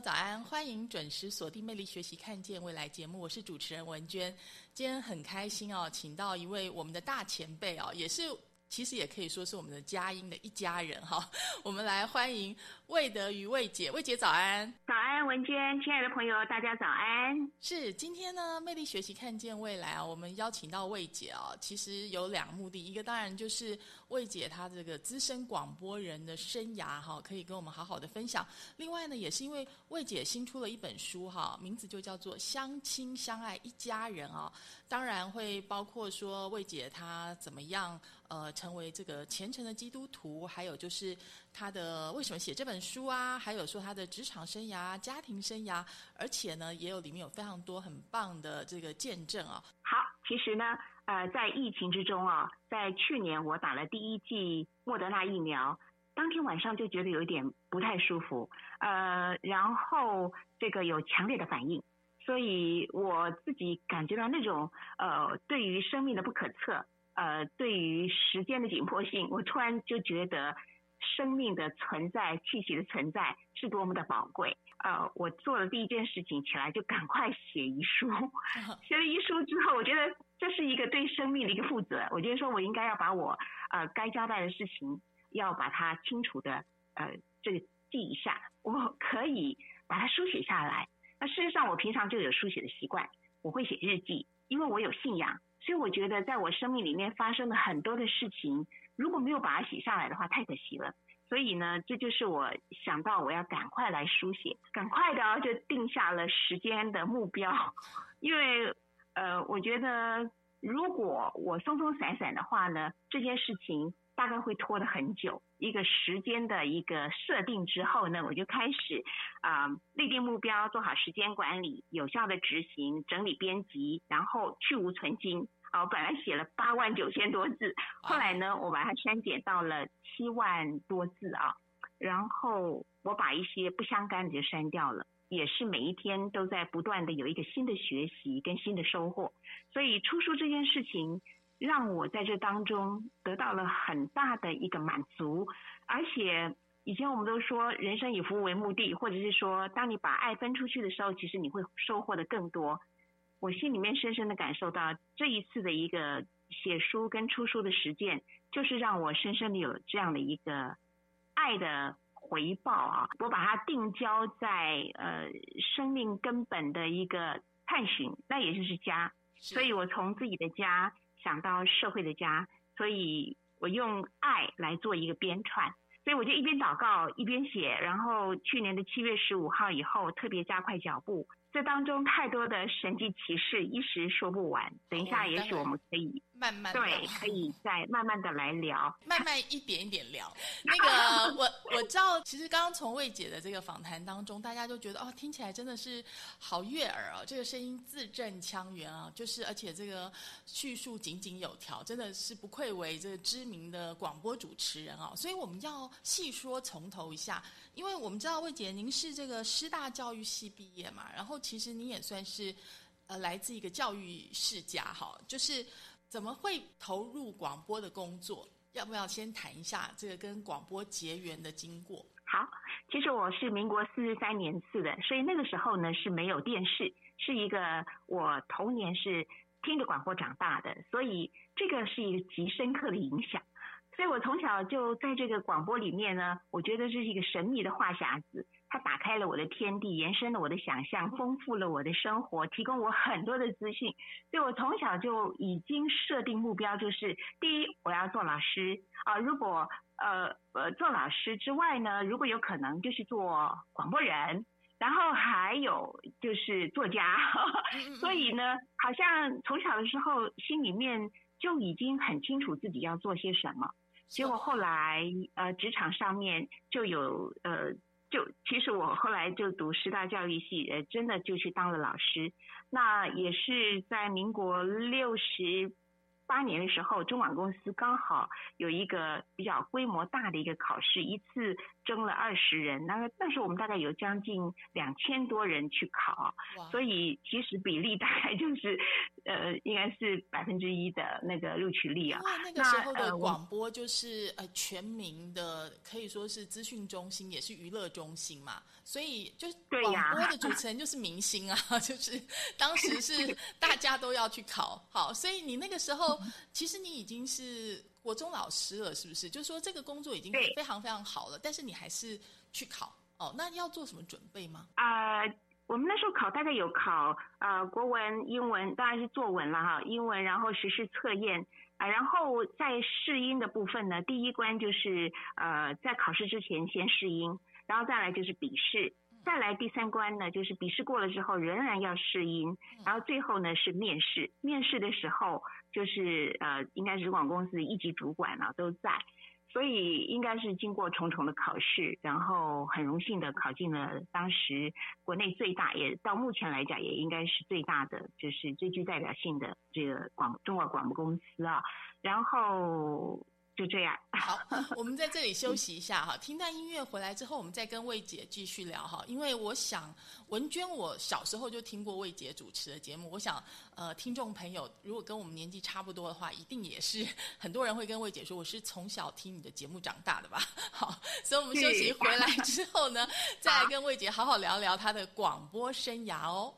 早安，欢迎准时锁定《魅力学习看见未来》节目，我是主持人文娟。今天很开心哦，请到一位我们的大前辈哦，也是。其实也可以说是我们的佳音的一家人哈，我们来欢迎魏德与魏姐，魏姐早安，早安文娟，亲爱的朋友大家早安。是今天呢，魅力学习看见未来啊，我们邀请到魏姐啊，其实有两个目的，一个当然就是魏姐她这个资深广播人的生涯哈，可以跟我们好好的分享。另外呢，也是因为魏姐新出了一本书哈，名字就叫做《相亲相爱一家人》啊，当然会包括说魏姐她怎么样呃。成为这个虔诚的基督徒，还有就是她的为什么写这本书啊？还有说他的职场生涯、家庭生涯，而且呢，也有里面有非常多很棒的这个见证啊。好，其实呢，呃，在疫情之中啊，在去年我打了第一剂莫德纳疫苗，当天晚上就觉得有一点不太舒服，呃，然后这个有强烈的反应，所以我自己感觉到那种呃，对于生命的不可测。呃，对于时间的紧迫性，我突然就觉得生命的存在、气息的存在是多么的宝贵。呃，我做了第一件事情，起来就赶快写遗书。写了遗书之后，我觉得这是一个对生命的一个负责。我觉得说我应该要把我呃该交代的事情，要把它清楚的呃这个记一下。我可以把它书写下来。那事实上，我平常就有书写的习惯，我会写日记，因为我有信仰。所以我觉得，在我生命里面发生的很多的事情，如果没有把它写下来的话，太可惜了。所以呢，这就是我想到我要赶快来书写，赶快的就定下了时间的目标。因为呃，我觉得如果我松松散散的话呢，这件事情。大概会拖得很久，一个时间的一个设定之后呢，我就开始啊立定目标，做好时间管理，有效的执行，整理编辑，然后去无存精。哦，本来写了八万九千多字，后来呢，我把它删减到了七万多字啊，然后我把一些不相干的就删掉了，也是每一天都在不断的有一个新的学习跟新的收获，所以出书这件事情。让我在这当中得到了很大的一个满足，而且以前我们都说人生以服务为目的，或者是说当你把爱分出去的时候，其实你会收获的更多。我心里面深深的感受到这一次的一个写书跟出书的实践，就是让我深深的有这样的一个爱的回报啊！我把它定焦在呃生命根本的一个探寻，那也就是家，所以我从自己的家。想到社会的家，所以我用爱来做一个编串，所以我就一边祷告一边写，然后去年的七月十五号以后特别加快脚步，这当中太多的神迹奇事一时说不完，等一下也许我们可以。慢慢对，可以再慢慢的来聊，慢慢一点一点聊。那个我我知道，其实刚刚从魏姐的这个访谈当中，大家就觉得哦，听起来真的是好悦耳哦，这个声音字正腔圆啊，就是而且这个叙述井井有条，真的是不愧为这个知名的广播主持人啊。所以我们要细说从头一下，因为我们知道魏姐您是这个师大教育系毕业嘛，然后其实你也算是呃来自一个教育世家哈，就是。怎么会投入广播的工作？要不要先谈一下这个跟广播结缘的经过？好，其实我是民国四十三年次的，所以那个时候呢是没有电视，是一个我童年是听着广播长大的，所以这个是一个极深刻的影响。所以我从小就在这个广播里面呢，我觉得这是一个神秘的话匣子，它打开了我的天地，延伸了我的想象，丰富了我的生活，提供我很多的资讯。所以我从小就已经设定目标，就是第一我要做老师啊，如果呃呃做老师之外呢，如果有可能就是做广播人，然后还有就是作家。所以呢，好像从小的时候心里面就已经很清楚自己要做些什么。结果后来，呃，职场上面就有，呃，就其实我后来就读师大教育系，呃，真的就去当了老师。那也是在民国六十。八年的时候，中广公司刚好有一个比较规模大的一个考试，一次征了二十人，那个那时候我们大概有将近两千多人去考，所以其实比例大概就是呃，应该是百分之一的那个录取率啊。那那个时候的广播就是呃全民的，可以说是资讯中心，也是娱乐中心嘛，所以就是广播的主持人就是明星啊，就是当时是大家都要去考，好，所以你那个时候。其实你已经是国中老师了，是不是？就是说这个工作已经非常非常好了，但是你还是去考哦。那要做什么准备吗？啊，我们那时候考大概有考呃国文、英文，当然是作文了哈。英文，然后实施测验啊，然后在试音的部分呢，第一关就是呃在考试之前先试音，然后再来就是笔试。再来第三关呢，就是笔试过了之后仍然要试音，然后最后呢是面试。面试的时候就是呃，应该是广公司一级主管啊都在，所以应该是经过重重的考试，然后很荣幸的考进了当时国内最大，也到目前来讲也应该是最大的，就是最具代表性的这个广中国广播公司啊，然后。就这样。好，我们在这里休息一下哈，听段音乐回来之后，我们再跟魏姐继续聊哈。因为我想，文娟，我小时候就听过魏姐主持的节目。我想，呃，听众朋友如果跟我们年纪差不多的话，一定也是很多人会跟魏姐说，我是从小听你的节目长大的吧。好，所以我们休息回来之后呢，再来跟魏姐好好聊聊她的广播生涯哦。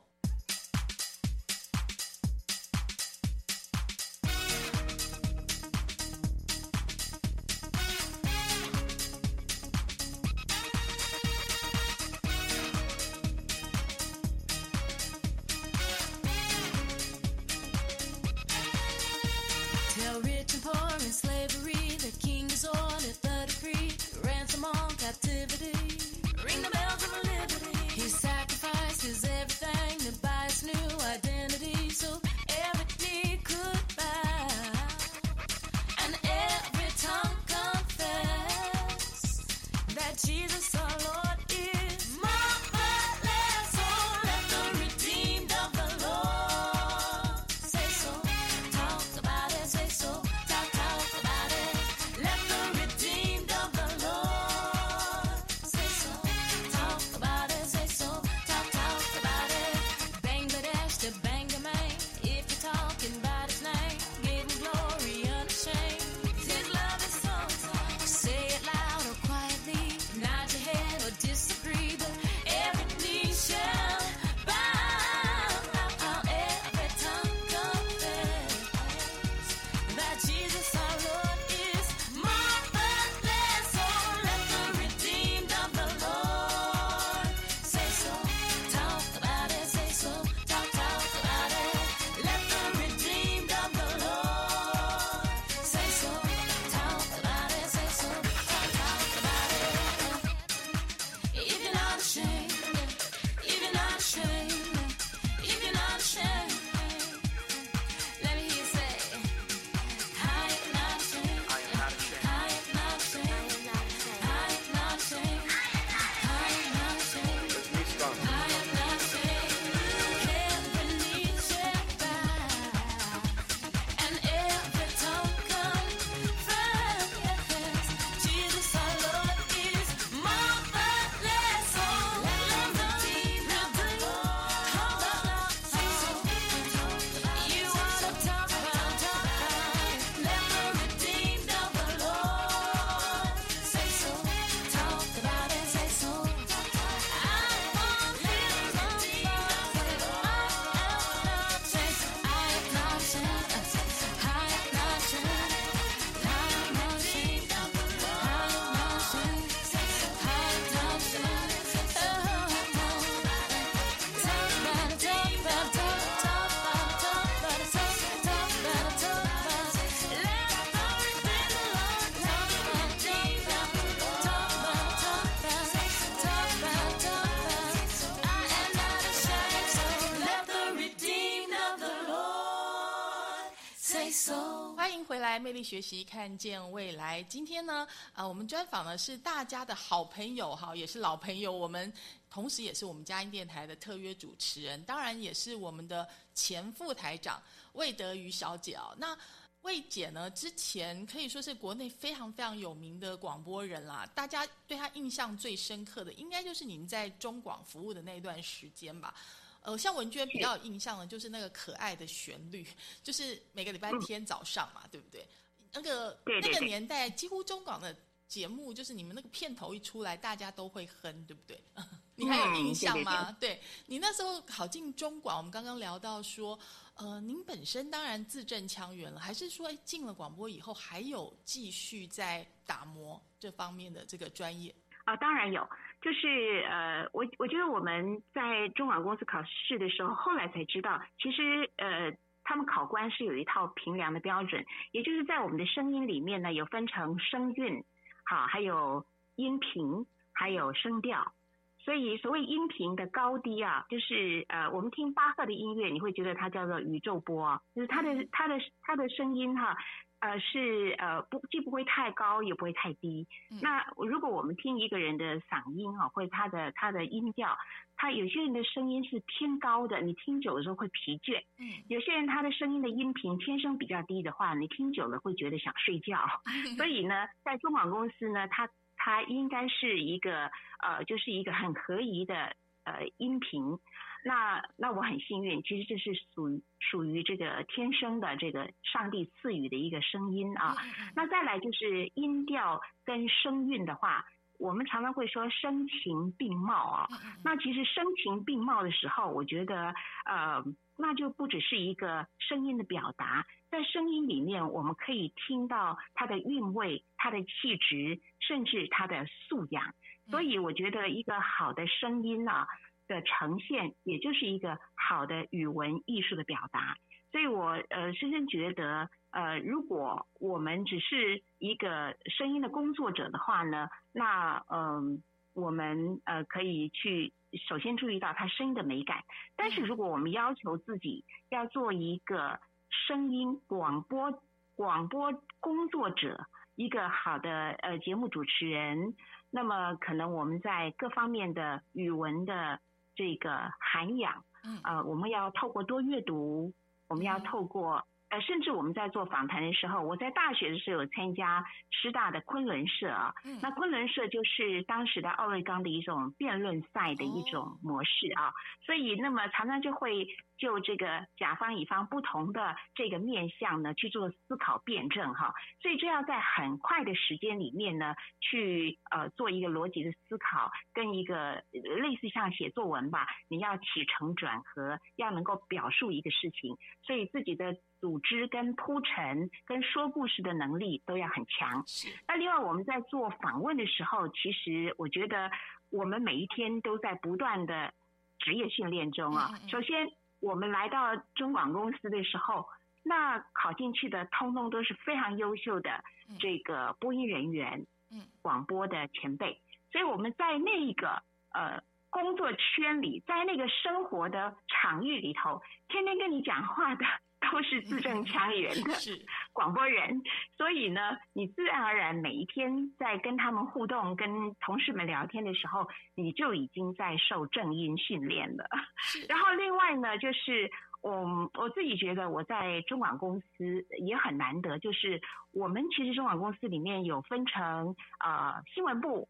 欢迎回来，魅力学习，看见未来。今天呢，呃，我们专访的是大家的好朋友哈，也是老朋友，我们同时也是我们嘉音电台的特约主持人，当然也是我们的前副台长魏德瑜小姐哦。那魏姐呢，之前可以说是国内非常非常有名的广播人啦，大家对她印象最深刻的，应该就是您在中广服务的那段时间吧。呃，像文娟比较有印象的，就是那个可爱的旋律，就是每个礼拜天早上嘛，对不对？那个那个年代，几乎中广的节目，就是你们那个片头一出来，大家都会哼，对不对？你还有印象吗？对你那时候考进中广，我们刚刚聊到说，呃，您本身当然字正腔圆了，还是说进了广播以后，还有继续在打磨这方面的这个专业？啊，当然有。就是呃，我我觉得我们在中广公司考试的时候，后来才知道，其实呃，他们考官是有一套评量的标准，也就是在我们的声音里面呢，有分成声韵，好，还有音频，还有声调。所以所谓音频的高低啊，就是呃，我们听巴赫的音乐，你会觉得它叫做宇宙波，就是它的它的它的声音哈。呃，是呃不，既不会太高，也不会太低。那如果我们听一个人的嗓音啊，或者他的他的音调，他有些人的声音是偏高的，你听久了时候会疲倦。嗯，有些人他的声音的音频天生比较低的话，你听久了会觉得想睡觉。所以呢，在中广公司呢，他他应该是一个呃，就是一个很合宜的呃音频。那那我很幸运，其实这是属于属于这个天生的这个上帝赐予的一个声音啊。那再来就是音调跟声韵的话，我们常常会说声情并茂啊。那其实声情并茂的时候，我觉得呃，那就不只是一个声音的表达，在声音里面我们可以听到它的韵味、它的气质，甚至它的素养。所以我觉得一个好的声音呢。的呈现，也就是一个好的语文艺术的表达。所以我呃深深觉得，呃，如果我们只是一个声音的工作者的话呢，那嗯，我们呃可以去首先注意到他声音的美感。但是如果我们要求自己要做一个声音广播广播工作者，一个好的呃节目主持人，那么可能我们在各方面的语文的这个涵养，呃，我们要透过多阅读，我们要透过。呃，甚至我们在做访谈的时候，我在大学的时候有参加师大的昆仑社啊。嗯。那昆仑社就是当时的奥瑞冈的一种辩论赛的一种模式啊。所以，那么常常就会就这个甲方乙方不同的这个面向呢去做思考辩证哈。所以，这要在很快的时间里面呢去呃做一个逻辑的思考，跟一个类似像写作文吧，你要起承转合，要能够表述一个事情，所以自己的。组织跟铺陈跟说故事的能力都要很强。那另外我们在做访问的时候，其实我觉得我们每一天都在不断的职业训练中啊。首先，我们来到中广公司的时候，那考进去的通通都是非常优秀的这个播音人员，嗯，广播的前辈。所以我们在那一个呃工作圈里，在那个生活的场域里头，天天跟你讲话的。都是字正腔圆的 广播人，所以呢，你自然而然每一天在跟他们互动、跟同事们聊天的时候，你就已经在受正音训练了。然后另外呢，就是我我自己觉得我在中广公司也很难得，就是我们其实中广公司里面有分成呃新闻部、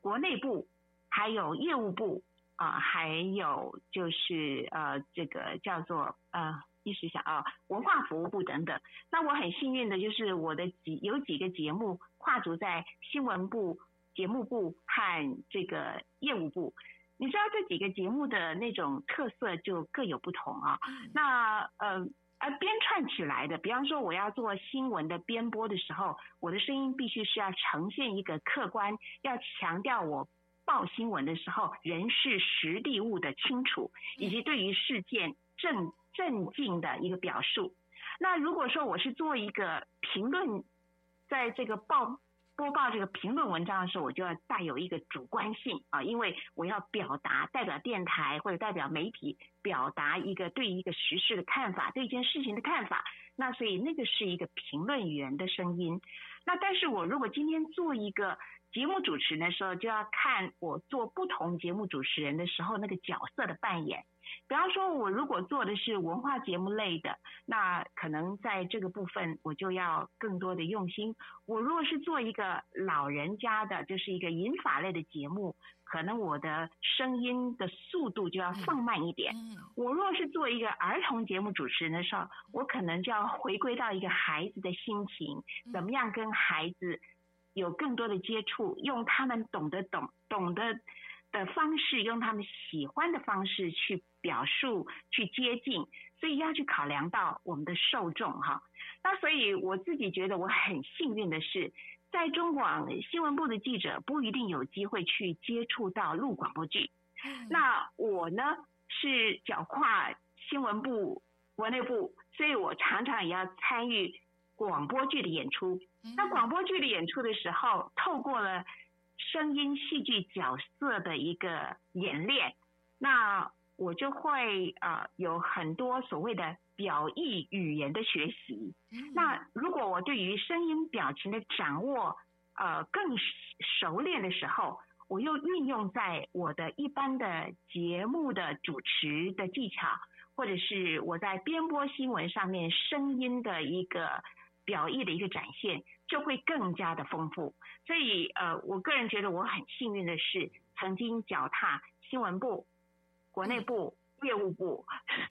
国内部，还有业务部啊，还有就是呃这个叫做呃。意识下啊，文化服务部等等。那我很幸运的就是我的几有几个节目跨足在新闻部、节目部和这个业务部。你知道这几个节目的那种特色就各有不同啊。那呃，而编串起来的，比方说我要做新闻的编播的时候，我的声音必须是要呈现一个客观，要强调我报新闻的时候人事实地物的清楚，以及对于事件正。镇静的一个表述。那如果说我是做一个评论，在这个报播报这个评论文章的时候，我就要带有一个主观性啊，因为我要表达代表电台或者代表媒体表达一个对一个时事的看法，对一件事情的看法。那所以那个是一个评论员的声音。那但是我如果今天做一个节目主持人的时候，就要看我做不同节目主持人的时候那个角色的扮演。比方说，我如果做的是文化节目类的，那可能在这个部分我就要更多的用心。我如果是做一个老人家的，就是一个银法类的节目，可能我的声音的速度就要放慢一点。我如果是做一个儿童节目主持人的时候，我可能就要回归到一个孩子的心情，怎么样跟孩子有更多的接触，用他们懂得懂懂得。的方式，用他们喜欢的方式去表述、去接近，所以要去考量到我们的受众哈。那所以我自己觉得我很幸运的是，在中广新闻部的记者不一定有机会去接触到录广播剧。那我呢是脚跨新闻部、国内部，所以我常常也要参与广播剧的演出。那广播剧的演出的时候，透过了。声音戏剧角色的一个演练，那我就会呃有很多所谓的表意语言的学习。那如果我对于声音表情的掌握呃更熟练的时候，我又运用在我的一般的节目的主持的技巧，或者是我在编播新闻上面声音的一个。表意的一个展现就会更加的丰富，所以呃，我个人觉得我很幸运的是，曾经脚踏新闻部、国内部、业务部，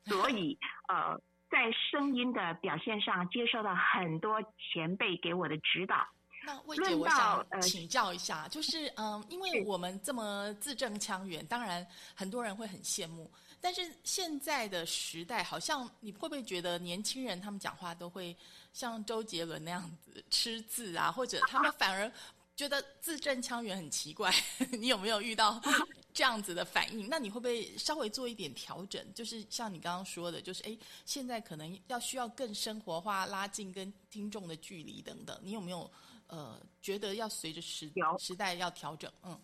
所以呃，在声音的表现上接受到很多前辈给我的指导。那魏姐，我想请教一下，就是嗯，因为我们这么字正腔圆，当然很多人会很羡慕。但是现在的时代，好像你会不会觉得年轻人他们讲话都会像周杰伦那样子吃字啊，或者他们反而觉得字正腔圆很奇怪？你有没有遇到这样子的反应？那你会不会稍微做一点调整？就是像你刚刚说的，就是哎，现在可能要需要更生活化，拉近跟听众的距离等等。你有没有呃觉得要随着时时代要调整？嗯，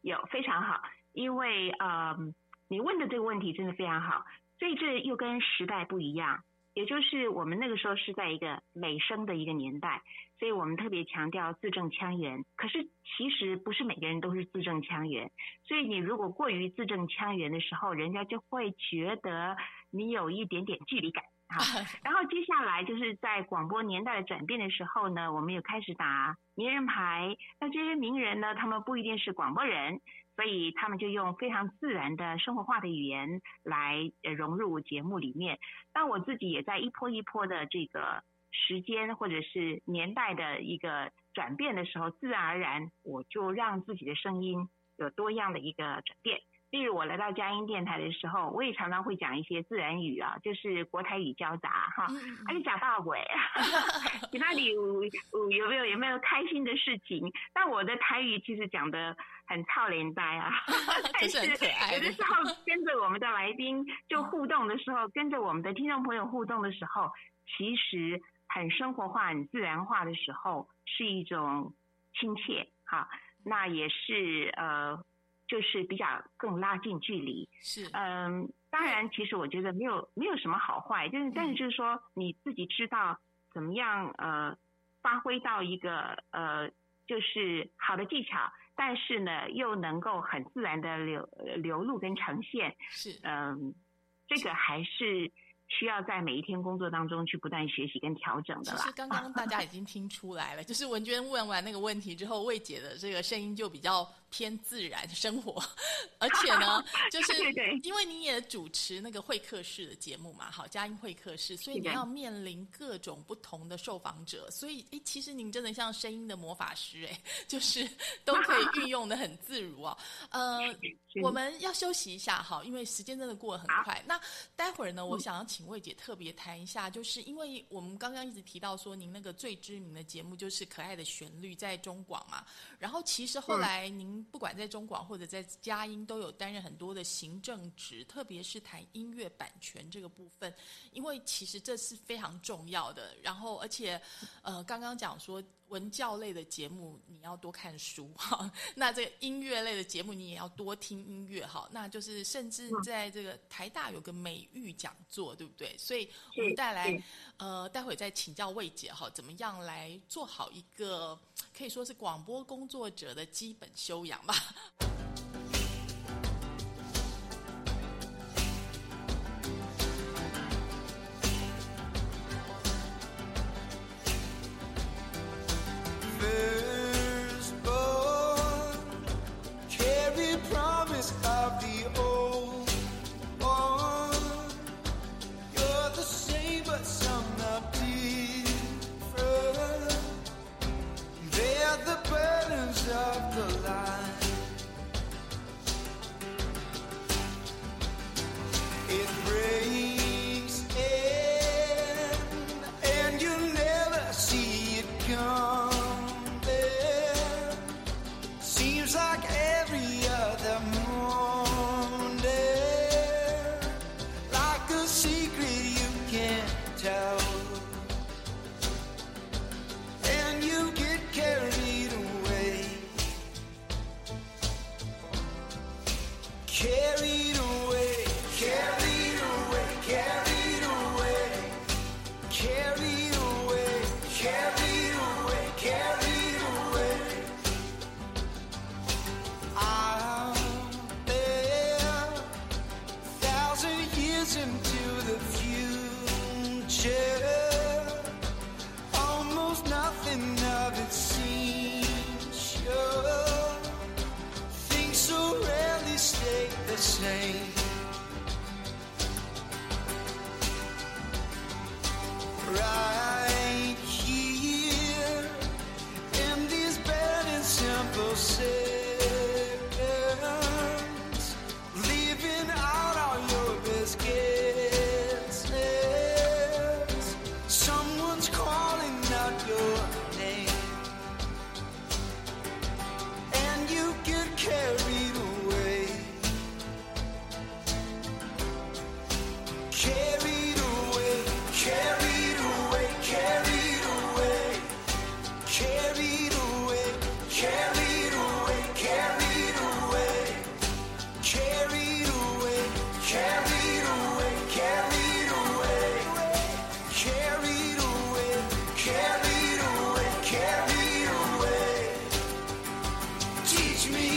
有非常好，因为嗯。你问的这个问题真的非常好，所以这又跟时代不一样，也就是我们那个时候是在一个美声的一个年代，所以我们特别强调字正腔圆。可是其实不是每个人都是字正腔圆，所以你如果过于字正腔圆的时候，人家就会觉得你有一点点距离感啊。然后接下来就是在广播年代的转变的时候呢，我们又开始打名人牌。那这些名人呢，他们不一定是广播人。所以他们就用非常自然的生活化的语言来融入节目里面。但我自己也在一波一波的这个时间或者是年代的一个转变的时候，自然而然我就让自己的声音有多样的一个转变。例如我来到佳音电台的时候，我也常常会讲一些自然语啊，就是国台语交杂哈，而且假大鬼，其他里有有没有有没有开心的事情？但我的台语其实讲的很操连呆啊，但是有的时候跟着我们的来宾就互动的时候，跟着我们的听众朋友互动的时候，其实很生活化、很自然化的时候，是一种亲切哈，那也是呃。就是比较更拉近距离，是嗯，当然，其实我觉得没有没有什么好坏，就是但是就是说你自己知道怎么样呃发挥到一个呃就是好的技巧，但是呢又能够很自然的流流露跟呈现，是嗯，这个还是。需要在每一天工作当中去不断学习跟调整的啦。其实刚刚大家 已经听出来了，就是文娟问完那个问题之后，魏姐的这个声音就比较偏自然生活，而且呢，就 是因为你也主持那个会客室的节目嘛，好，佳音会客室，所以你要面临各种不同的受访者，所以诶，其实您真的像声音的魔法师诶，就是 都可以运用的很自如哦。呃，我们要休息一下哈，因为时间真的过得很快。那待会儿呢，我想要请。魏姐特别谈一下，就是因为我们刚刚一直提到说，您那个最知名的节目就是《可爱的旋律》在中广嘛。然后其实后来您不管在中广或者在佳音，都有担任很多的行政职，特别是谈音乐版权这个部分，因为其实这是非常重要的。然后而且，呃，刚刚讲说。文教类的节目你要多看书哈，那这个音乐类的节目你也要多听音乐哈，那就是甚至在这个台大有个美育讲座，对不对？所以我们带来呃，待会再请教魏姐哈，怎么样来做好一个可以说是广播工作者的基本修养吧。九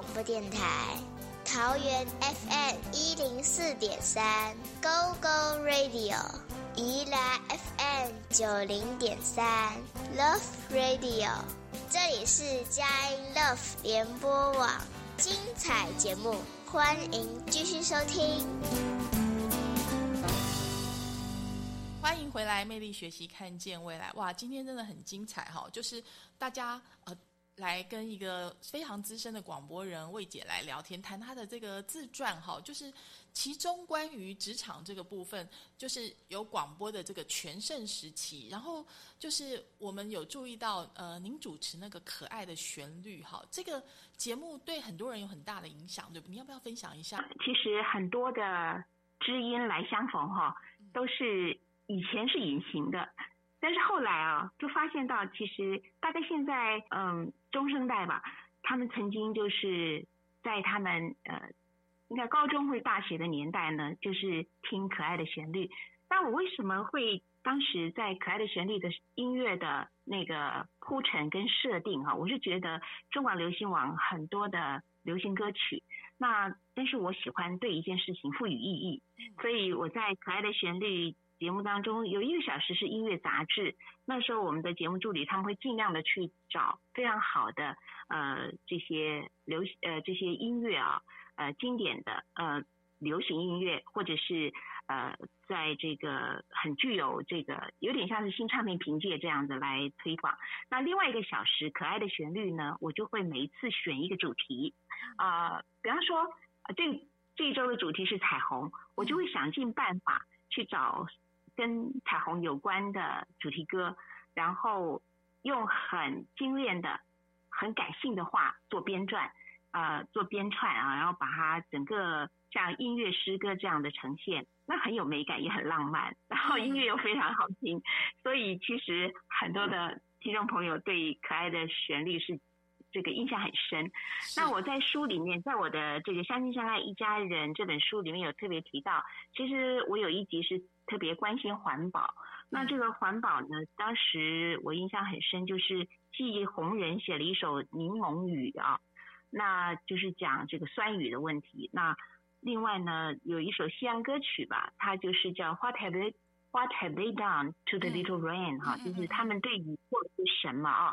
广播电台，桃园 FM 一零四点三，Go Go Radio，宜兰 FM 九零点三，Love Radio，这里是佳音 Love 联播网，精彩节目，欢迎继续收听。欢迎回来，魅力学习，看见未来。哇，今天真的很精彩哈，就是大家呃。来跟一个非常资深的广播人魏姐来聊天，谈她的这个自传哈，就是其中关于职场这个部分，就是有广播的这个全盛时期，然后就是我们有注意到，呃，您主持那个可爱的旋律哈，这个节目对很多人有很大的影响，对不？你要不要分享一下？其实很多的知音来相逢哈，都是以前是隐形的。但是后来啊，就发现到其实大概现在嗯中生代吧，他们曾经就是在他们呃应该高中或者大学的年代呢，就是听可爱的旋律。那我为什么会当时在可爱的旋律的音乐的那个铺陈跟设定哈，我是觉得中广流行网很多的流行歌曲，那但是我喜欢对一件事情赋予意义，所以我在可爱的旋律节目当中有一个小时是音乐杂志，那时候我们的节目助理他们会尽量的去找非常好的呃这些流呃这些音乐啊呃经典的呃流行音乐或者是。呃，在这个很具有这个有点像是新唱片凭借这样子来推广。那另外一个小时可爱的旋律呢，我就会每一次选一个主题啊，比方说这这一周的主题是彩虹，我就会想尽办法去找跟彩虹有关的主题歌，然后用很精炼的、很感性的话做编撰啊，做编串啊，然后把它整个像音乐诗歌这样的呈现。那很有美感，也很浪漫，然后音乐又非常好听，所以其实很多的听众朋友对可爱的旋律是这个印象很深。那我在书里面，在我的这个《相亲相爱一家人》这本书里面有特别提到，其实我有一集是特别关心环保。那这个环保呢，当时我印象很深，就是季红人写了一首《柠檬雨》啊，那就是讲这个酸雨的问题。那另外呢，有一首西洋歌曲吧，它就是叫 What have they What have they done to the little rain？哈，就是他们对雨做了些什么啊？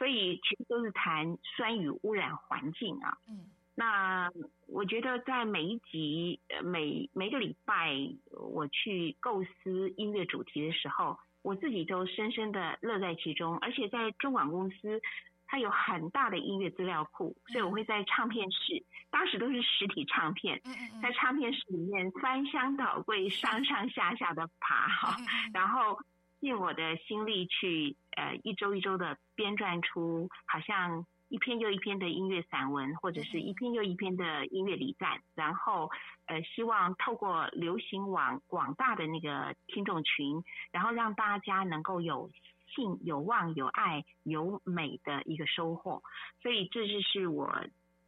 所以其实都是谈酸雨污染环境啊。嗯，那我觉得在每一集、每每个礼拜我去构思音乐主题的时候，我自己都深深的乐在其中，而且在中广公司。它有很大的音乐资料库，所以我会在唱片室，当时都是实体唱片，在唱片室里面翻箱倒柜、上上下下的爬哈，然后尽我的心力去呃一周一周的编撰出好像一篇又一篇的音乐散文，或者是一篇又一篇的音乐礼赞，然后呃希望透过流行网广大的那个听众群，然后让大家能够有。性有望有爱有美的一个收获，所以这就是我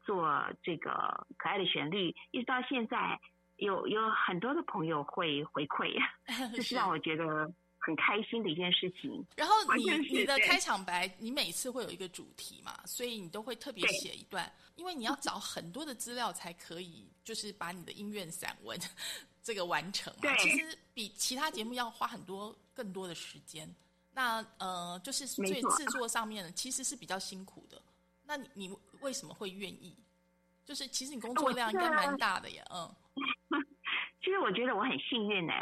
做这个可爱的旋律，一直到现在有有很多的朋友会回馈，这是让我觉得很开心的一件事情。然后你你的开场白，你每次会有一个主题嘛，所以你都会特别写一段，因为你要找很多的资料才可以，就是把你的音乐散文 这个完成嘛。其实比其他节目要花很多更多的时间。那呃，就是最制作上面呢，其实是比较辛苦的。那你你为什么会愿意？就是其实你工作量应该蛮大的呀，嗯。其实我觉得我很幸运呢。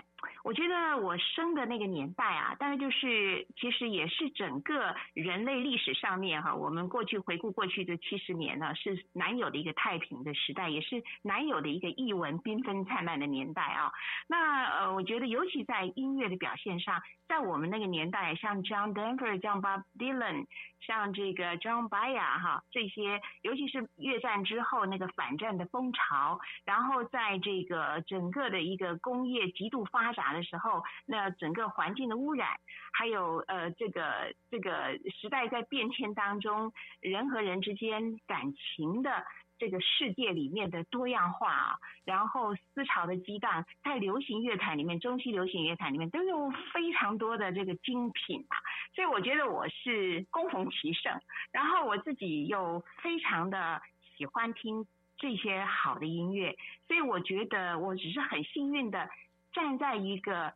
我觉得我生的那个年代啊，大概就是其实也是整个人类历史上面哈，我们过去回顾过去的七十年呢，是难有的一个太平的时代，也是难有的一个艺文缤纷灿烂的年代啊。那呃，我觉得尤其在音乐的表现上，在我们那个年代，像 John Denver、John Bob Dylan、像这个 John bayer 哈，这些，尤其是越战之后那个反战的风潮，然后在这个整个的一个工业极度发的时候，那整个环境的污染，还有呃，这个这个时代在变迁当中，人和人之间感情的这个世界里面的多样化啊，然后思潮的激荡，在流行乐坛里面，中西流行乐坛里面都有非常多的这个精品啊，所以我觉得我是恭逢其盛，然后我自己又非常的喜欢听这些好的音乐，所以我觉得我只是很幸运的。站在一个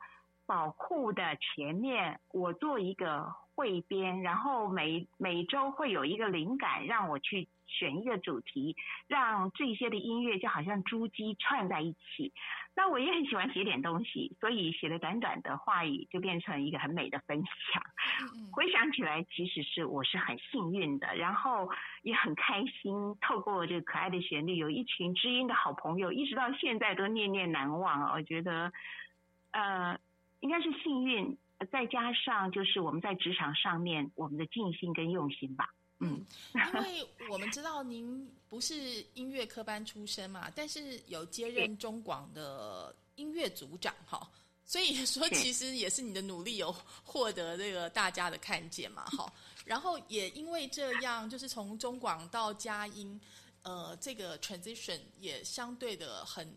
宝库的前面，我做一个汇编，然后每每周会有一个灵感，让我去选一个主题，让这些的音乐就好像珠玑串在一起。那我也很喜欢写点东西，所以写的短短的话语就变成一个很美的分享。回想起来，其实是我是很幸运的，然后也很开心。透过这个可爱的旋律，有一群知音的好朋友，一直到现在都念念难忘啊！我觉得，呃，应该是幸运，再加上就是我们在职场上面我们的尽心跟用心吧。嗯，因为 我们知道您不是音乐科班出身嘛，但是有接任中广的音乐组长哈，所以说其实也是你的努力有获得这个大家的看见嘛哈。然后也因为这样，就是从中广到佳音，呃，这个 transition 也相对的很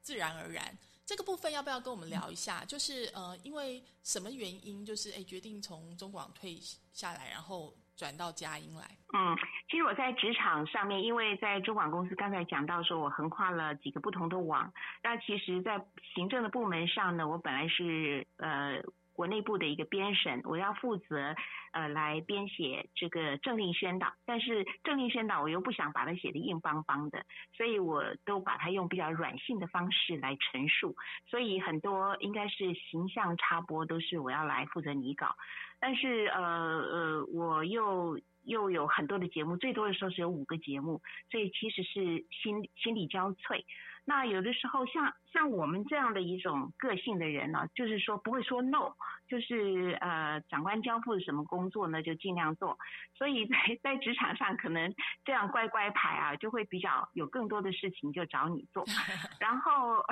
自然而然。这个部分要不要跟我们聊一下？就是呃，因为什么原因，就是哎决定从中广退下来，然后转到佳音来？嗯，其实我在职场上面，因为在中广公司刚才讲到说，我横跨了几个不同的网。那其实，在行政的部门上呢，我本来是呃。国内部的一个编审，我要负责呃来编写这个政令宣导，但是政令宣导我又不想把它写的硬邦邦的，所以我都把它用比较软性的方式来陈述，所以很多应该是形象插播都是我要来负责拟稿，但是呃呃我又又有很多的节目，最多的时候是有五个节目，所以其实是心心力交瘁。那有的时候，像像我们这样的一种个性的人呢，就是说不会说 no，就是呃长官交付什么工作呢，就尽量做。所以在在职场上，可能这样乖乖牌啊，就会比较有更多的事情就找你做。然后，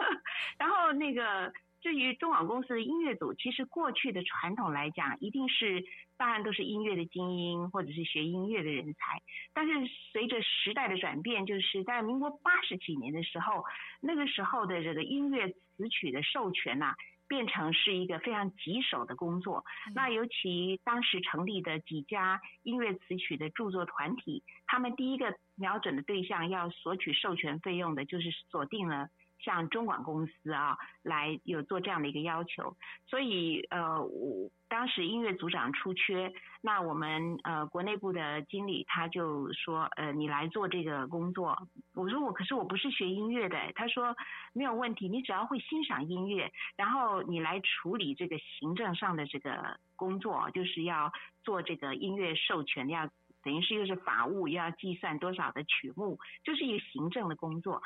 然后那个。至于中广公司的音乐组，其实过去的传统来讲，一定是当然都是音乐的精英或者是学音乐的人才。但是随着时代的转变，就是在民国八十几年的时候，那个时候的这个音乐词曲的授权呐，变成是一个非常棘手的工作。那尤其当时成立的几家音乐词曲的著作团体，他们第一个瞄准的对象要索取授权费用的，就是锁定了。像中广公司啊，来有做这样的一个要求，所以呃，我当时音乐组长出缺，那我们呃国内部的经理他就说，呃，你来做这个工作。我说我可是我不是学音乐的，他说没有问题，你只要会欣赏音乐，然后你来处理这个行政上的这个工作，就是要做这个音乐授权，要等于是又是法务，又要计算多少的曲目，就是一个行政的工作。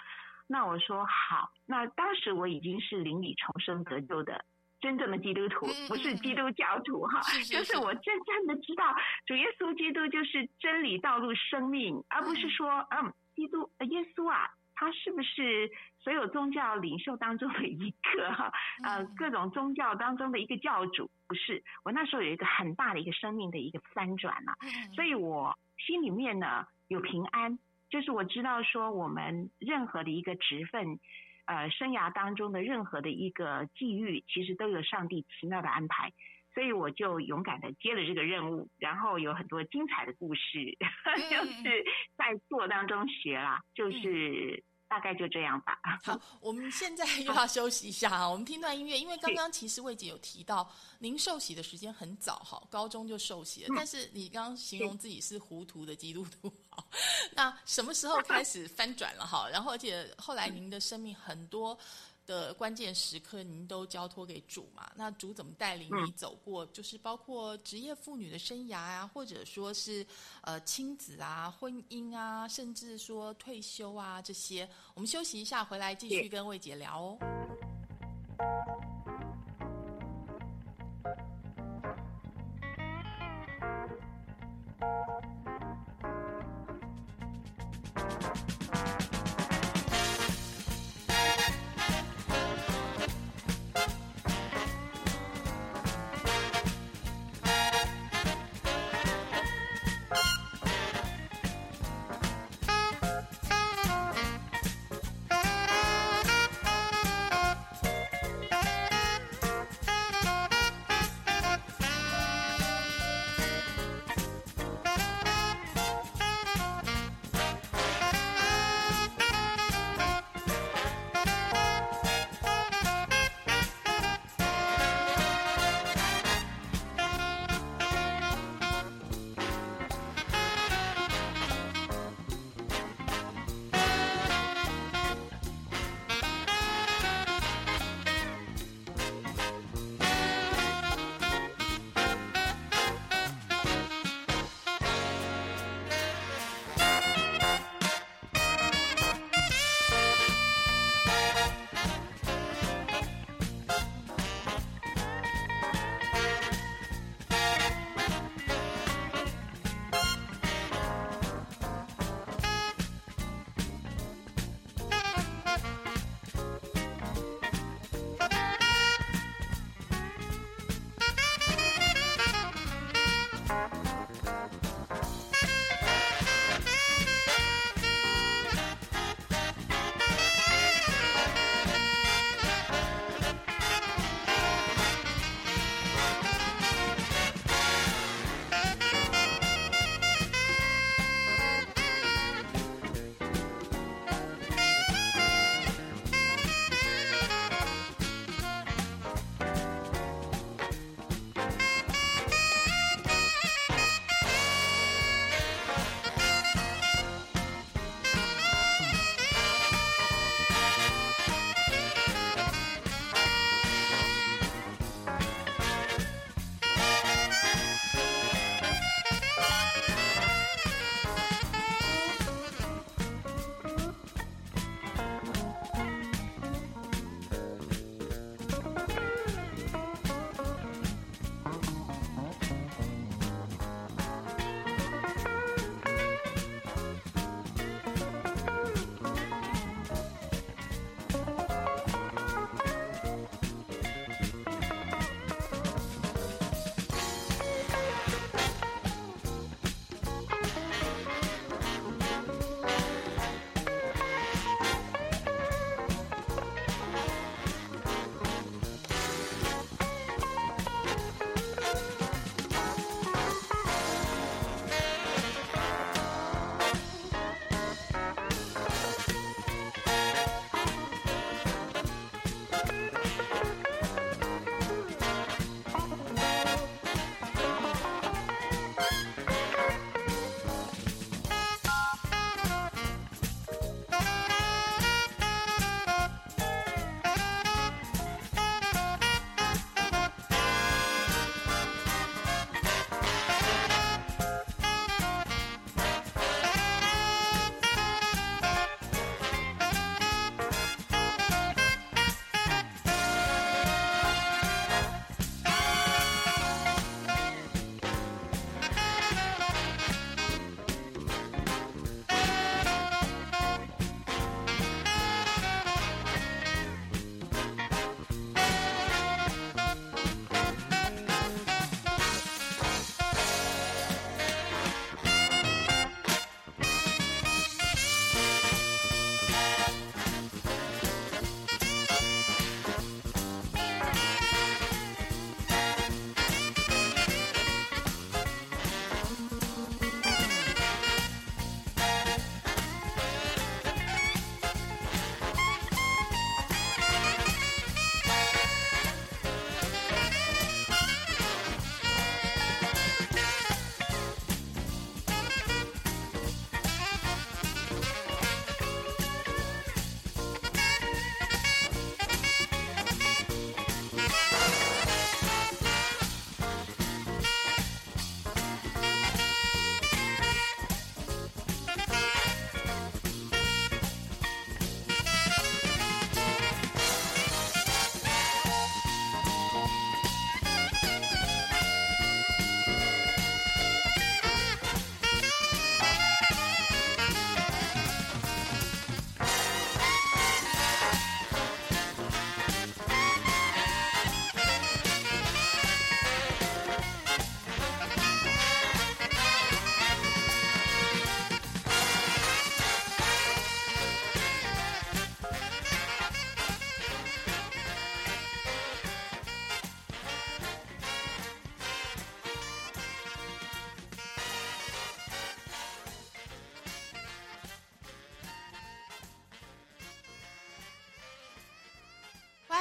那我说好，那当时我已经是灵里重生得救的真正的基督徒，不是基督教徒哈，就是我真正的知道主耶稣基督就是真理、道路、生命，而不是说嗯，基督耶稣啊，他是不是所有宗教领袖当中的一个哈？呃，各种宗教当中的一个教主，不是。我那时候有一个很大的一个生命的一个翻转了，所以我心里面呢有平安。就是我知道说，我们任何的一个职分，呃，生涯当中的任何的一个际遇，其实都有上帝奇妙的安排，所以我就勇敢的接了这个任务，然后有很多精彩的故事，就是在做当中学啦，就是。大概就这样吧。好，我们现在又要休息一下哈，我们听段音乐。因为刚刚其实魏姐有提到，您受洗的时间很早哈，高中就受洗了。但是你刚刚形容自己是糊涂的基督徒，那什么时候开始翻转了哈？然后而且后来您的生命很多。的关键时刻您都交托给主嘛那主怎么带领你走过就是包括职业妇女的生涯啊或者说是呃亲子啊婚姻啊甚至说退休啊这些我们休息一下回来继续跟魏姐聊哦。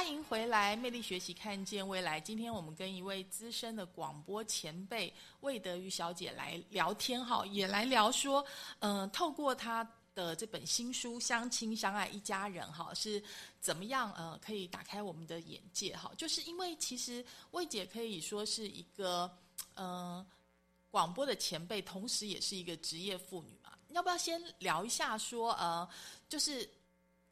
欢迎回来，魅力学习，看见未来。今天我们跟一位资深的广播前辈魏德瑜小姐来聊天，哈，也来聊说，嗯，透过她的这本新书《相亲相爱一家人》，哈，是怎么样，呃，可以打开我们的眼界，哈，就是因为其实魏姐可以说是一个，嗯，广播的前辈，同时也是一个职业妇女嘛。要不要先聊一下说，呃，就是。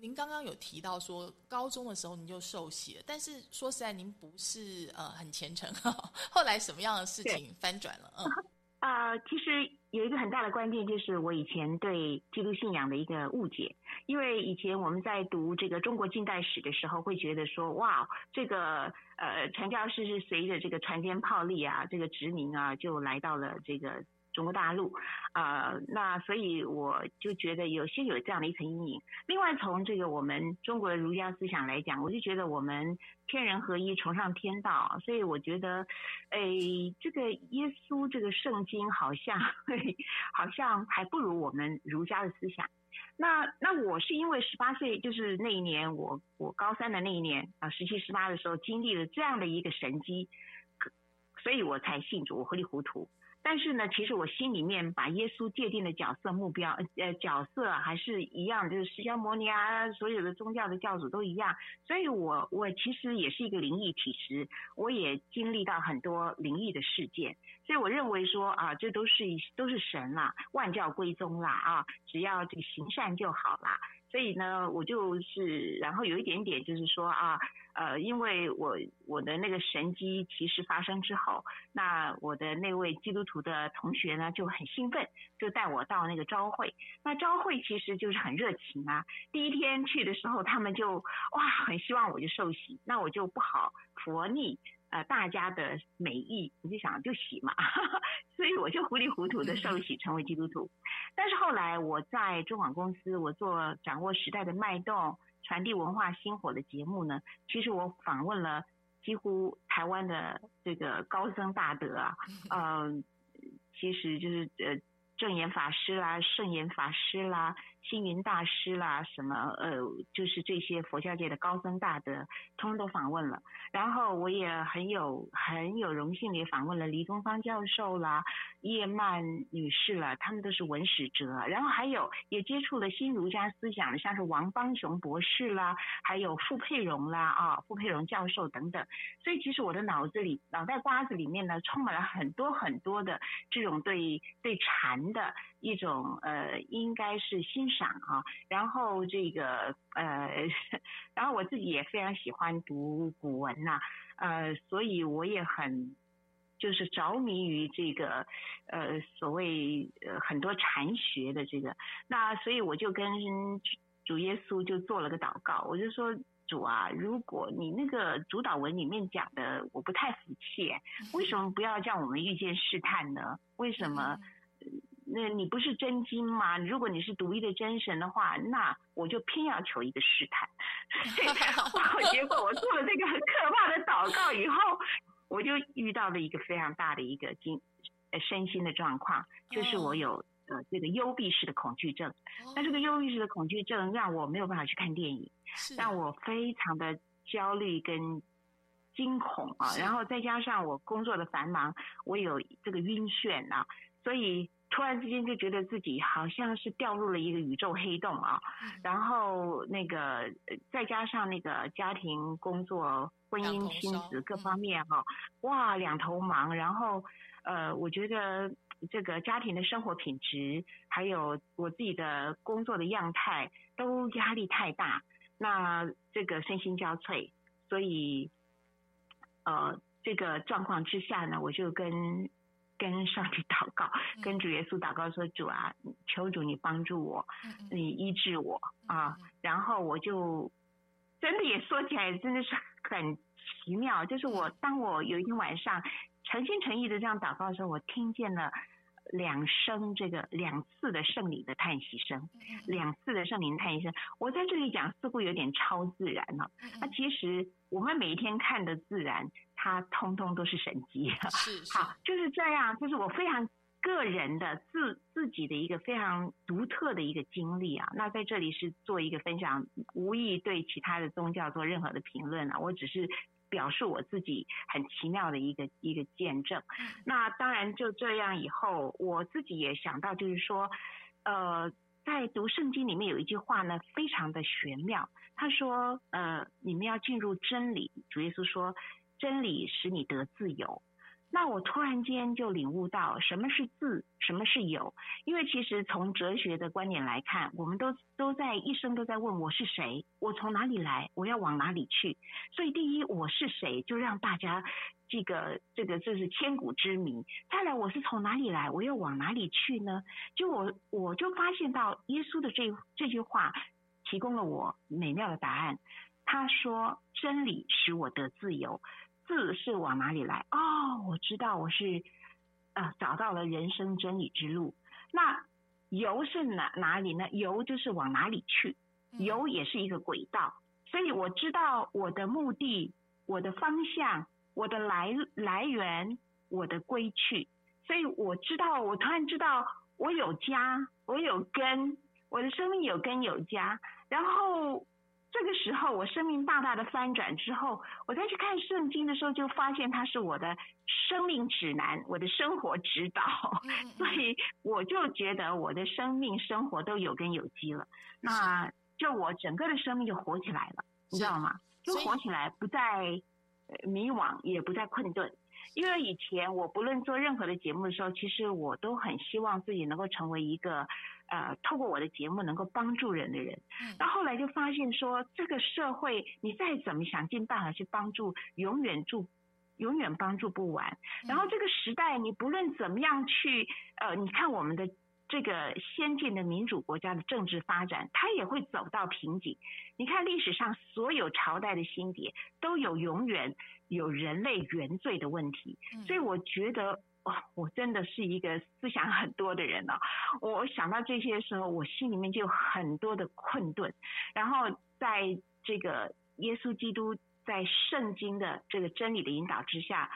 您刚刚有提到说，高中的时候您就受洗了，但是说实在，您不是呃很虔诚，后来什么样的事情翻转了？嗯，啊，其实有一个很大的关键就是我以前对基督信仰的一个误解，因为以前我们在读这个中国近代史的时候，会觉得说，哇，这个呃传教士是随着这个船坚炮利啊，这个殖民啊，就来到了这个。中国大陆，啊，那所以我就觉得有些有这样的一层阴影。另外，从这个我们中国的儒家思想来讲，我就觉得我们天人合一，崇尚天道，所以我觉得，哎，这个耶稣这个圣经好像好像还不如我们儒家的思想。那那我是因为十八岁，就是那一年我我高三的那一年啊，十七十八的时候经历了这样的一个神机，所以我才信主，我糊里糊涂。但是呢，其实我心里面把耶稣界定的角色目标，呃，角色还是一样，就是释迦牟尼啊，所有的宗教的教主都一样。所以我我其实也是一个灵异体质，我也经历到很多灵异的事件。所以我认为说啊，这都是一都是神啦，万教归宗啦啊，只要这个行善就好啦。所以呢，我就是，然后有一点点就是说啊，呃，因为我我的那个神机其实发生之后，那我的那位基督徒的同学呢就很兴奋，就带我到那个朝会。那朝会其实就是很热情啊。第一天去的时候，他们就哇，很希望我就受洗，那我就不好佛逆。呃，大家的美意，我就想就洗嘛，所以我就糊里糊涂的受洗成为基督徒。但是后来我在中广公司，我做掌握时代的脉动、传递文化薪火的节目呢，其实我访问了几乎台湾的这个高僧大德啊，嗯，其实就是呃正言法师啦、圣言法师啦。星云大师啦，什么呃，就是这些佛教界的高僧大德，通通都访问了。然后我也很有很有荣幸也访问了黎东方教授啦、叶曼女士啦，他们都是文史哲。然后还有也接触了新儒家思想的，像是王邦雄博士啦，还有傅佩荣啦啊，傅佩荣教授等等。所以其实我的脑子里、脑袋瓜子里面呢，充满了很多很多的这种对对禅的一种呃，应该是欣。赏啊，然后这个呃，然后我自己也非常喜欢读古文呐，呃，所以我也很就是着迷于这个呃所谓呃很多禅学的这个，那所以我就跟主耶稣就做了个祷告，我就说主啊，如果你那个主导文里面讲的我不太服气，为什么不要叫我们遇见试探呢？为什么？那你不是真经吗？如果你是独一的真神的话，那我就偏要求一个试探。结果我做了这个很可怕的祷告以后，我就遇到了一个非常大的一个精呃身心的状况，就是我有呃这个幽闭式的恐惧症。那这个幽闭式的恐惧症让我没有办法去看电影，让我非常的焦虑跟惊恐啊。然后再加上我工作的繁忙，我有这个晕眩啊，所以。突然之间就觉得自己好像是掉入了一个宇宙黑洞啊，然后那个再加上那个家庭、工作、婚姻、亲子各方面哈，哇，两头忙。然后呃，我觉得这个家庭的生活品质，还有我自己的工作的样态，都压力太大。那这个身心交瘁，所以呃，这个状况之下呢，我就跟。跟上帝祷告，跟主耶稣祷告说：“主啊，求主你帮助我，你医治我啊！”然后我就真的也说起来，真的是很奇妙。就是我当我有一天晚上诚心诚意的这样祷告的时候，我听见了两声这个两次的圣灵的叹息声，两次的圣灵叹息声。我在这里讲似乎有点超自然了，那其实我们每一天看的自然。它通通都是神迹，是好，就是这样，就是我非常个人的自自己的一个非常独特的一个经历啊。那在这里是做一个分享，无意对其他的宗教做任何的评论啊，我只是表示我自己很奇妙的一个一个见证。那当然就这样以后，我自己也想到，就是说，呃，在读圣经里面有一句话呢，非常的玄妙。他说，呃，你们要进入真理。主耶稣说，真理使你得自由。那我突然间就领悟到什么是自，什么是有。因为其实从哲学的观点来看，我们都都在一生都在问我是谁，我从哪里来，我要往哪里去。所以第一我是谁，就让大家这个这个这是千古之谜。再来我是从哪里来，我又往哪里去呢？就我我就发现到耶稣的这这句话提供了我美妙的答案。他说真理使我得自由。自是往哪里来？哦，我知道我是，呃，找到了人生真理之路。那由是哪哪里呢？由就是往哪里去，由也是一个轨道。所以我知道我的目的、我的方向、我的来来源、我的归去。所以我知道，我突然知道我有家，我有根，我的生命有根有家。然后。这个时候，我生命大大的翻转之后，我再去看圣经的时候，就发现它是我的生命指南，我的生活指导。所以我就觉得我的生命生活都有根有基了。那就我整个的生命就活起来了，你知道吗？就活起来，不再迷惘，也不再困顿。因为以前我不论做任何的节目的时候，其实我都很希望自己能够成为一个。呃，透过我的节目能够帮助人的人，到后来就发现说，这个社会你再怎么想尽办法去帮助，永远助，永远帮助不完。然后这个时代，你不论怎么样去，呃，你看我们的这个先进的民主国家的政治发展，它也会走到瓶颈。你看历史上所有朝代的兴迭，都有永远有人类原罪的问题。所以我觉得。哇，我真的是一个思想很多的人哦。我想到这些时候，我心里面就有很多的困顿。然后在这个耶稣基督在圣经的这个真理的引导之下，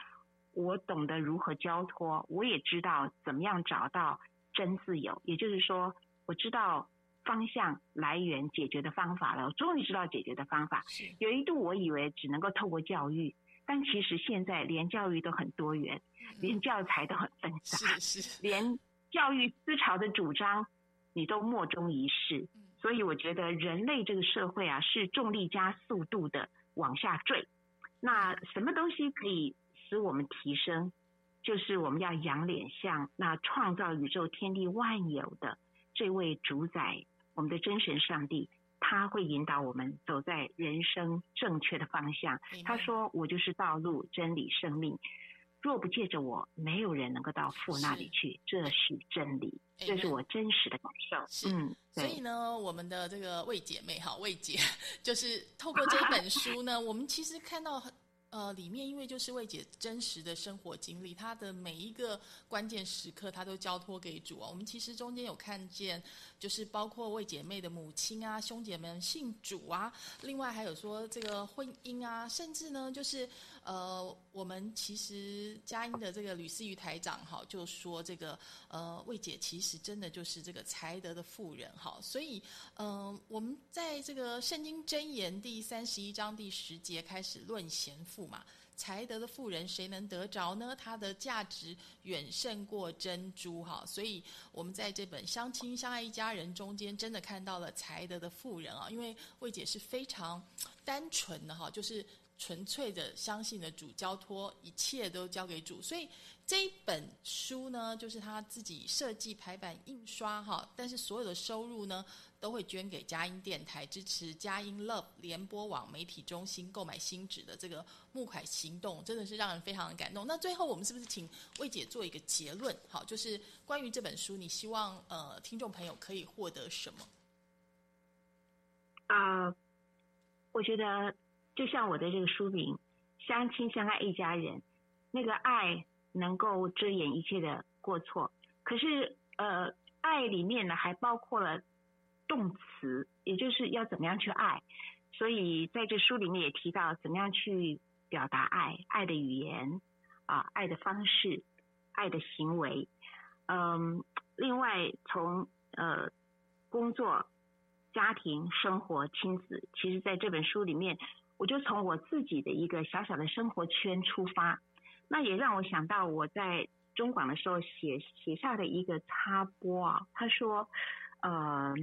我懂得如何交托，我也知道怎么样找到真自由。也就是说，我知道方向、来源、解决的方法了。我终于知道解决的方法。有一度我以为只能够透过教育。但其实现在连教育都很多元，连教材都很分散，是是，连教育思潮的主张你都莫衷一是。所以我觉得人类这个社会啊，是重力加速度的往下坠。那什么东西可以使我们提升？就是我们要仰脸向那创造宇宙天地万有的这位主宰，我们的真神上帝。他会引导我们走在人生正确的方向。他说：“我就是道路、真理、生命。若不借着我，没有人能够到父那里去。这是真理，这是我真实的感受。”嗯，所以呢，我们的这个魏姐妹哈，魏姐 就是透过这本书呢，我们其实看到很。呃，里面因为就是魏姐真实的生活经历，她的每一个关键时刻，她都交托给主啊。我们其实中间有看见，就是包括魏姐妹的母亲啊、兄姐们信主啊，另外还有说这个婚姻啊，甚至呢，就是呃，我们其实佳音的这个吕思瑜台长哈，就说这个呃，魏姐其实真的就是这个才德的妇人哈。所以嗯，我们在这个圣经箴言第三十一章第十节开始论贤。富嘛，才德的富人谁能得着呢？他的价值远胜过珍珠哈，所以我们在这本相亲相爱一家人中间，真的看到了才德的富人啊。因为魏姐是非常单纯的哈，就是纯粹的相信的主，交托一切都交给主，所以这一本书呢，就是他自己设计排版印刷哈，但是所有的收入呢。都会捐给佳音电台，支持佳音 Love 联播网媒体中心购买新纸的这个募款行动，真的是让人非常的感动。那最后，我们是不是请魏姐做一个结论？好，就是关于这本书，你希望呃听众朋友可以获得什么？啊，我觉得就像我的这个书名“相亲相爱一家人”，那个爱能够遮掩一切的过错。可是呃，爱里面呢，还包括了。动词，也就是要怎么样去爱，所以在这书里面也提到怎么样去表达爱，爱的语言啊，爱的方式，爱的行为，嗯，另外从呃工作、家庭、生活、亲子，其实在这本书里面，我就从我自己的一个小小的生活圈出发，那也让我想到我在中广的时候写写下的一个插播啊，他说，呃。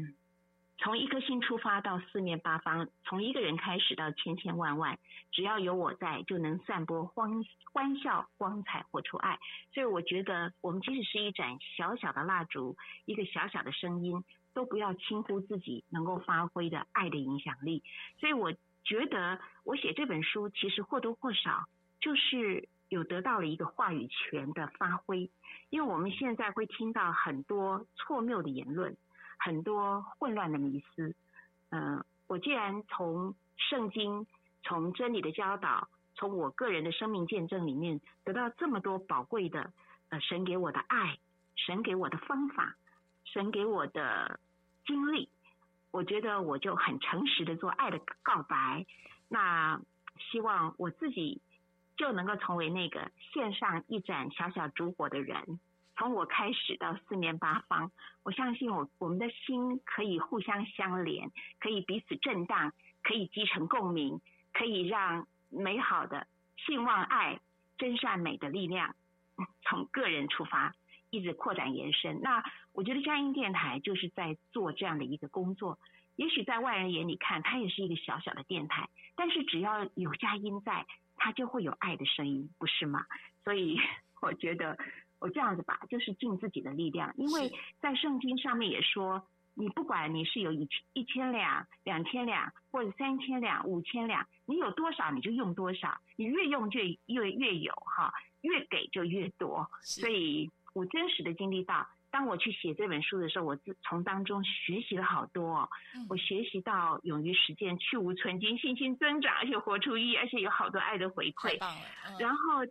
从一颗心出发到四面八方，从一个人开始到千千万万，只要有我在，就能散播欢欢笑、光彩，活出爱。所以我觉得，我们即使是一盏小小的蜡烛，一个小小的声音，都不要轻忽自己能够发挥的爱的影响力。所以我觉得，我写这本书其实或多或少就是有得到了一个话语权的发挥，因为我们现在会听到很多错谬的言论。很多混乱的迷思，嗯，我既然从圣经、从真理的教导、从我个人的生命见证里面得到这么多宝贵的，呃，神给我的爱，神给我的方法，神给我的经历，我觉得我就很诚实的做爱的告白。那希望我自己就能够成为那个献上一盏小小烛火的人。从我开始到四面八方，我相信我我们的心可以互相相连，可以彼此震荡，可以集成共鸣，可以让美好的信望爱真善美的力量从个人出发，一直扩展延伸。那我觉得佳音电台就是在做这样的一个工作。也许在外人眼里看，它也是一个小小的电台，但是只要有佳音在，它就会有爱的声音，不是吗？所以 我觉得。我这样子吧，就是尽自己的力量，因为在圣经上面也说，你不管你是有一一千两、两千两，或者三千两、五千两，你有多少你就用多少，你越用就越越有哈，越给就越多。所以我真实的经历到，当我去写这本书的时候，我自从当中学习了好多。我学习到勇于实践，去无存精，信心增长，而且活出意义，而且有好多爱的回馈。然后。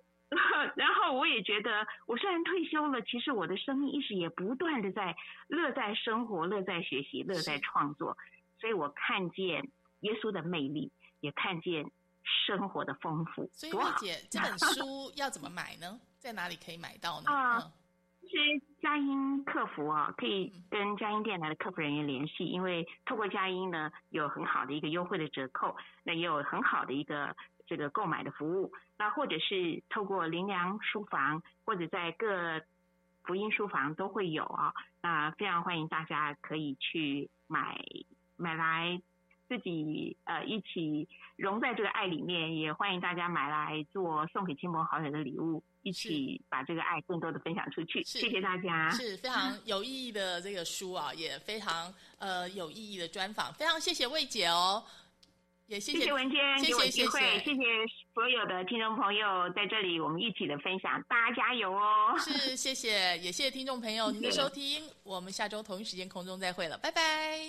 然后我也觉得，我虽然退休了，其实我的生命意识也不断的在乐在生活、乐在学习、乐在创作。所以我看见耶稣的魅力，也看见生活的丰富。所以，魏姐，这本书要怎么买呢？在哪里可以买到呢？啊，其实佳音客服啊，可以跟佳音电台的客服人员联系，因为透过佳音呢，有很好的一个优惠的折扣，那也有很好的一个。这个购买的服务，那或者是透过林良书房，或者在各福音书房都会有啊。那非常欢迎大家可以去买买来自己呃一起融在这个爱里面，也欢迎大家买来做送给亲朋好友的礼物，一起把这个爱更多的分享出去。谢谢大家，是非常有意义的这个书啊，也非常呃有意义的专访，非常谢谢魏姐哦。也谢谢文娟给我机会，谢谢所有的听众朋友在这里，我们一起的分享，大家加油哦！是，谢谢，也谢谢听众朋友您的收听，我们下周同一时间空中再会了，拜拜。